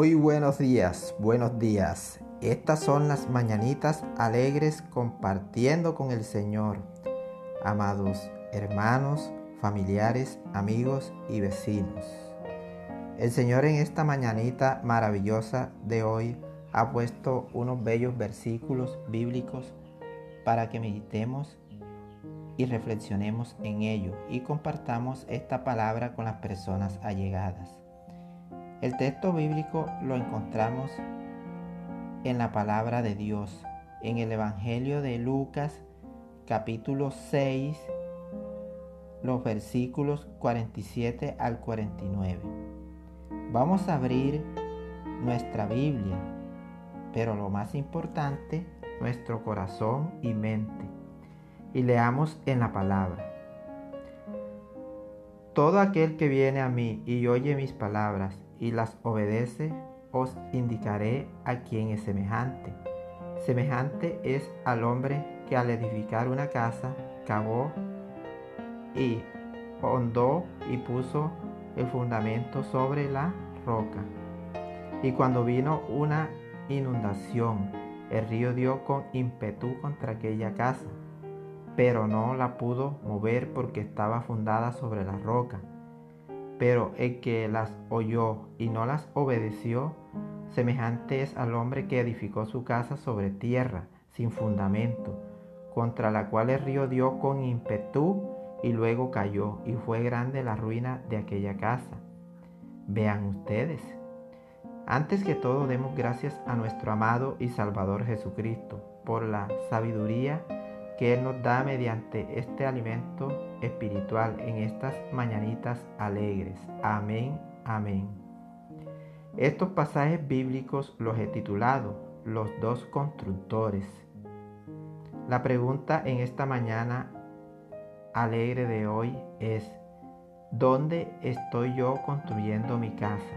Muy buenos días, buenos días. Estas son las mañanitas alegres compartiendo con el Señor. Amados hermanos, familiares, amigos y vecinos. El Señor en esta mañanita maravillosa de hoy ha puesto unos bellos versículos bíblicos para que meditemos y reflexionemos en ello y compartamos esta palabra con las personas allegadas. El texto bíblico lo encontramos en la palabra de Dios, en el Evangelio de Lucas capítulo 6, los versículos 47 al 49. Vamos a abrir nuestra Biblia, pero lo más importante, nuestro corazón y mente, y leamos en la palabra. Todo aquel que viene a mí y oye mis palabras y las obedece, os indicaré a quien es semejante. Semejante es al hombre que al edificar una casa cavó y hondó y puso el fundamento sobre la roca. Y cuando vino una inundación, el río dio con ímpetu contra aquella casa, pero no la pudo mover porque estaba fundada sobre la roca. Pero el que las oyó y no las obedeció, semejante es al hombre que edificó su casa sobre tierra, sin fundamento, contra la cual el río dio con ímpetu y luego cayó, y fue grande la ruina de aquella casa. Vean ustedes. Antes que todo demos gracias a nuestro amado y Salvador Jesucristo por la sabiduría que Él nos da mediante este alimento espiritual en estas mañanitas alegres. Amén, amén. Estos pasajes bíblicos los he titulado Los dos constructores. La pregunta en esta mañana alegre de hoy es, ¿dónde estoy yo construyendo mi casa?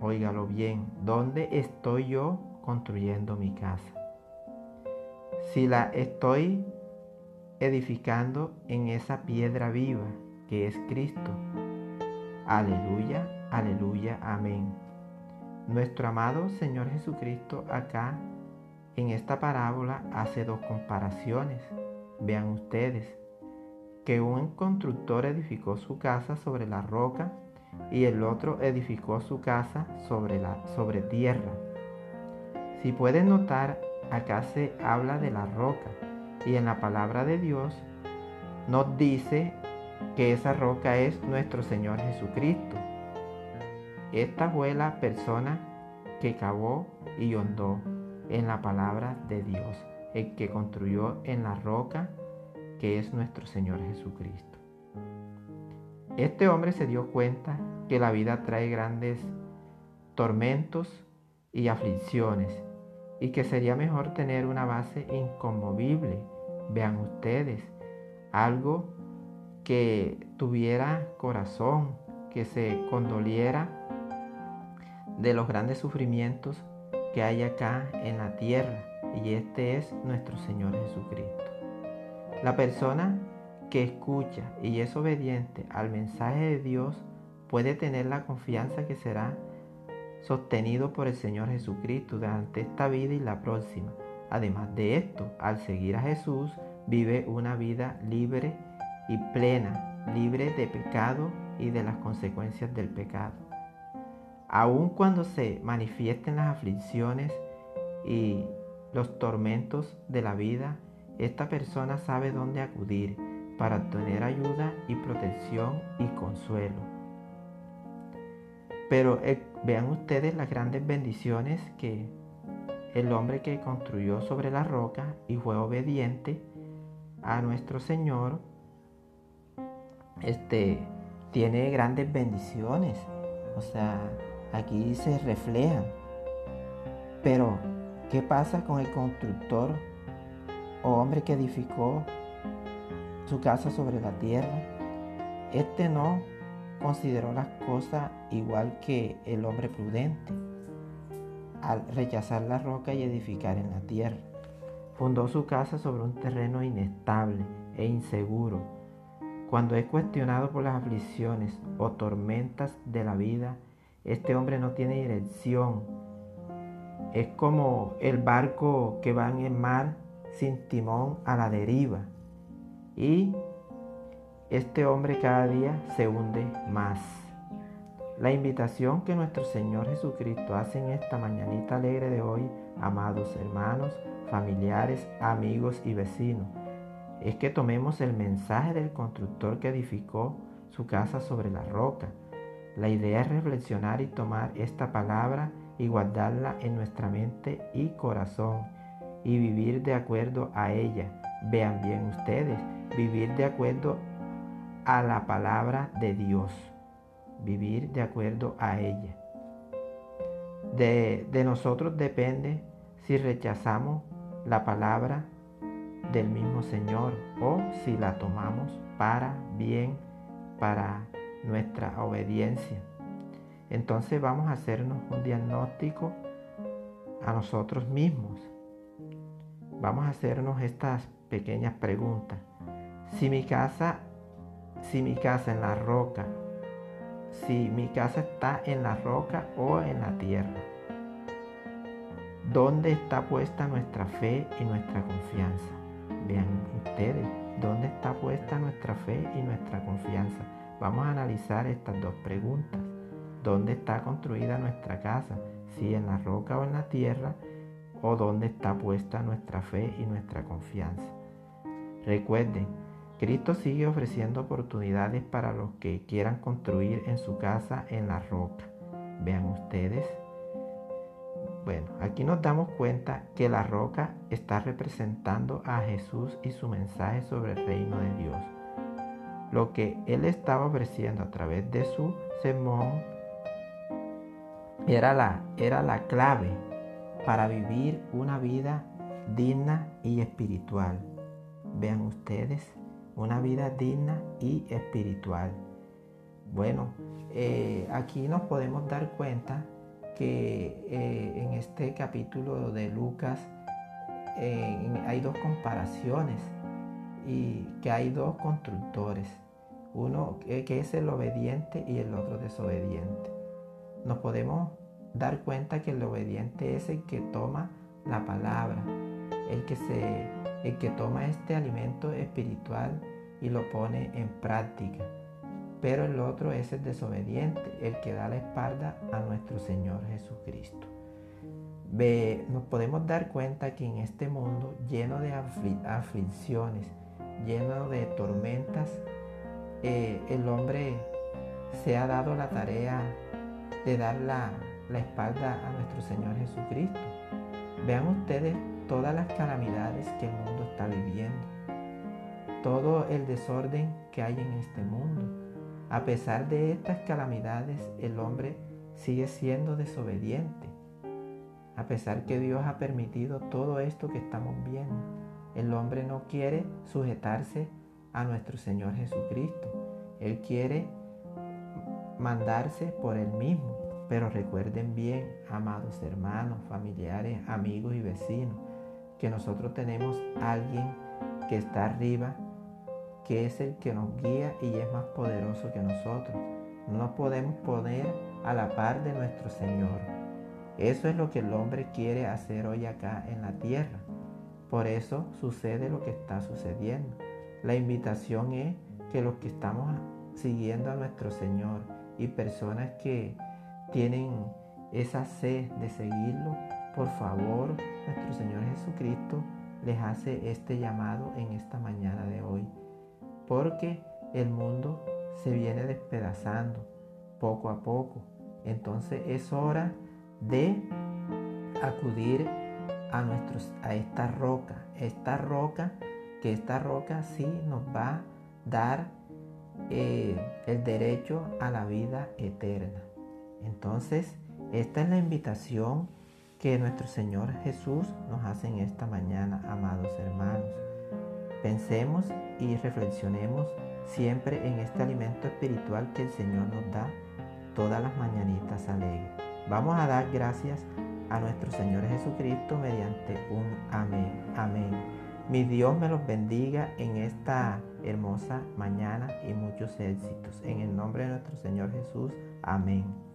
Óigalo bien, ¿dónde estoy yo construyendo mi casa? Si la estoy edificando en esa piedra viva que es Cristo. Aleluya, aleluya, amén. Nuestro amado Señor Jesucristo acá en esta parábola hace dos comparaciones. Vean ustedes que un constructor edificó su casa sobre la roca y el otro edificó su casa sobre, la, sobre tierra. Si pueden notar acá se habla de la roca y en la palabra de Dios nos dice que esa roca es nuestro Señor Jesucristo. Esta fue la persona que cavó y hondó en la palabra de Dios, el que construyó en la roca que es nuestro Señor Jesucristo. Este hombre se dio cuenta que la vida trae grandes tormentos y aflicciones y que sería mejor tener una base inconmovible. Vean ustedes, algo que tuviera corazón, que se condoliera de los grandes sufrimientos que hay acá en la tierra. Y este es nuestro Señor Jesucristo. La persona que escucha y es obediente al mensaje de Dios puede tener la confianza que será sostenido por el Señor Jesucristo durante esta vida y la próxima. Además de esto, al seguir a Jesús, vive una vida libre y plena, libre de pecado y de las consecuencias del pecado. Aun cuando se manifiesten las aflicciones y los tormentos de la vida, esta persona sabe dónde acudir para obtener ayuda y protección y consuelo. Pero eh, vean ustedes las grandes bendiciones que el hombre que construyó sobre la roca y fue obediente a nuestro Señor, este, tiene grandes bendiciones. O sea, aquí se reflejan. Pero, ¿qué pasa con el constructor o hombre que edificó su casa sobre la tierra? Este no consideró las cosas igual que el hombre prudente al rechazar la roca y edificar en la tierra. Fundó su casa sobre un terreno inestable e inseguro. Cuando es cuestionado por las aflicciones o tormentas de la vida, Este hombre no tiene dirección. Es como el barco que va en el mar sin timón a la deriva. Y este hombre cada día se hunde más. La invitación que nuestro Señor Jesucristo hace en esta mañanita alegre de hoy, amados hermanos, familiares, amigos y vecinos, es que tomemos el mensaje del constructor que edificó su casa sobre la roca. La idea es reflexionar y tomar esta palabra y guardarla en nuestra mente y corazón y vivir de acuerdo a ella. Vean bien ustedes, vivir de acuerdo a la palabra de Dios, vivir de acuerdo a ella. De, de nosotros depende si rechazamos la palabra del mismo Señor o si la tomamos para bien, para nuestra obediencia. Entonces vamos a hacernos un diagnóstico a nosotros mismos. Vamos a hacernos estas pequeñas preguntas. Si mi casa, si mi casa en la roca, si mi casa está en la roca o en la tierra. ¿Dónde está puesta nuestra fe y nuestra confianza? Vean ustedes, ¿dónde está puesta nuestra fe y nuestra confianza? Vamos a analizar estas dos preguntas. ¿Dónde está construida nuestra casa? Si en la roca o en la tierra, o dónde está puesta nuestra fe y nuestra confianza. Recuerden, Cristo sigue ofreciendo oportunidades para los que quieran construir en su casa en la roca. Vean ustedes, bueno, aquí nos damos cuenta que la roca está representando a Jesús y su mensaje sobre el reino de Dios. Lo que él estaba ofreciendo a través de su sermón era la, era la clave para vivir una vida digna y espiritual. Vean ustedes, una vida digna y espiritual. Bueno, eh, aquí nos podemos dar cuenta que eh, en este capítulo de Lucas eh, hay dos comparaciones y que hay dos constructores, uno que es el obediente y el otro desobediente. Nos podemos dar cuenta que el obediente es el que toma la palabra, el que, se, el que toma este alimento espiritual y lo pone en práctica pero el otro es el desobediente, el que da la espalda a nuestro Señor Jesucristo. Ve, nos podemos dar cuenta que en este mundo lleno de aflicciones, lleno de tormentas, eh, el hombre se ha dado la tarea de dar la, la espalda a nuestro Señor Jesucristo. Vean ustedes todas las calamidades que el mundo está viviendo, todo el desorden que hay en este mundo a pesar de estas calamidades, el hombre sigue siendo desobediente. A pesar que Dios ha permitido todo esto que estamos viendo, el hombre no quiere sujetarse a nuestro Señor Jesucristo. Él quiere mandarse por él mismo. Pero recuerden bien, amados hermanos, familiares, amigos y vecinos, que nosotros tenemos alguien que está arriba que es el que nos guía y es más poderoso que nosotros. No podemos poner a la par de nuestro Señor. Eso es lo que el hombre quiere hacer hoy acá en la tierra. Por eso sucede lo que está sucediendo. La invitación es que los que estamos siguiendo a nuestro Señor y personas que tienen esa sed de seguirlo, por favor, nuestro Señor Jesucristo les hace este llamado en esta mañana de hoy porque el mundo se viene despedazando poco a poco. Entonces es hora de acudir a, nuestros, a esta roca, esta roca, que esta roca sí nos va a dar eh, el derecho a la vida eterna. Entonces, esta es la invitación que nuestro Señor Jesús nos hace en esta mañana, amados hermanos. Pensemos y reflexionemos siempre en este alimento espiritual que el Señor nos da todas las mañanitas alegres. Vamos a dar gracias a nuestro Señor Jesucristo mediante un amén. Amén. Mi Dios me los bendiga en esta hermosa mañana y muchos éxitos. En el nombre de nuestro Señor Jesús. Amén.